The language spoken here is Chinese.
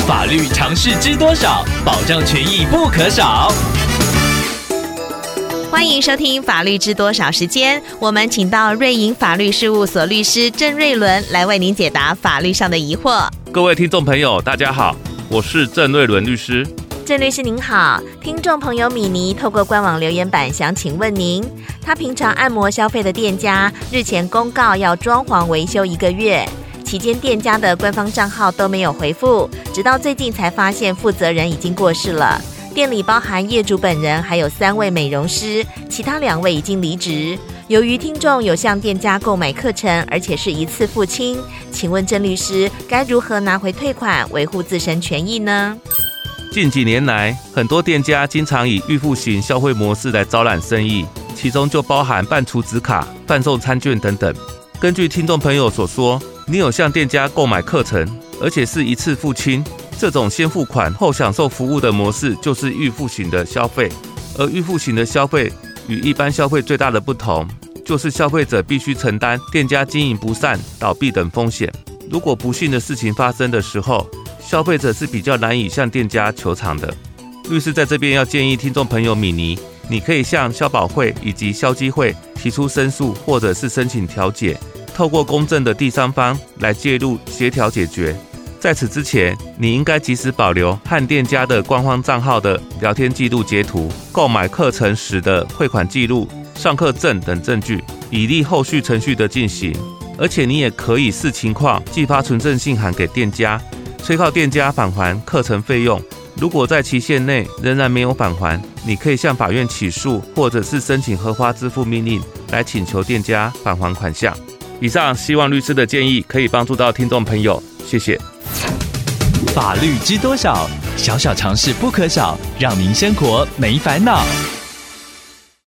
法律常识知多少？保障权益不可少。欢迎收听《法律知多少》时间，我们请到瑞银法律事务所律师郑瑞伦来为您解答法律上的疑惑。各位听众朋友，大家好，我是郑瑞伦律师。郑律师您好，听众朋友米妮透过官网留言板想请问您，他平常按摩消费的店家日前公告要装潢维修一个月，期间店家的官方账号都没有回复，直到最近才发现负责人已经过世了。店里包含业主本人，还有三位美容师，其他两位已经离职。由于听众有向店家购买课程，而且是一次付清，请问郑律师该如何拿回退款，维护自身权益呢？近几年来，很多店家经常以预付型消费模式来招揽生意，其中就包含办储值卡、贩售餐券等等。根据听众朋友所说，你有向店家购买课程，而且是一次付清，这种先付款后享受服务的模式就是预付型的消费。而预付型的消费与一般消费最大的不同，就是消费者必须承担店家经营不善、倒闭等风险。如果不幸的事情发生的时候，消费者是比较难以向店家求偿的。律师在这边要建议听众朋友米妮，你可以向消保会以及消基会提出申诉，或者是申请调解，透过公正的第三方来介入协调解决。在此之前，你应该及时保留和店家的官方账号的聊天记录截图、购买课程时的汇款记录、上课证等证据，以利后续程序的进行。而且你也可以视情况寄发存证信函给店家。催告店家返还课程费用，如果在期限内仍然没有返还，你可以向法院起诉，或者是申请合花支付命令来请求店家返还款项。以上希望律师的建议可以帮助到听众朋友，谢谢。法律知多少？小小常识不可少，让您生活没烦恼。